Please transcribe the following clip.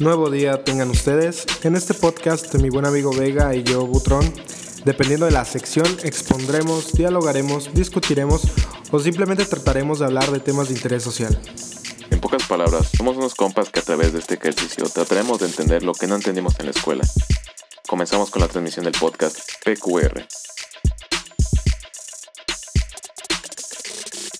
Nuevo día tengan ustedes. En este podcast mi buen amigo Vega y yo, Butrón, dependiendo de la sección, expondremos, dialogaremos, discutiremos o simplemente trataremos de hablar de temas de interés social. En pocas palabras, somos unos compas que a través de este ejercicio trataremos de entender lo que no entendimos en la escuela. Comenzamos con la transmisión del podcast PQR,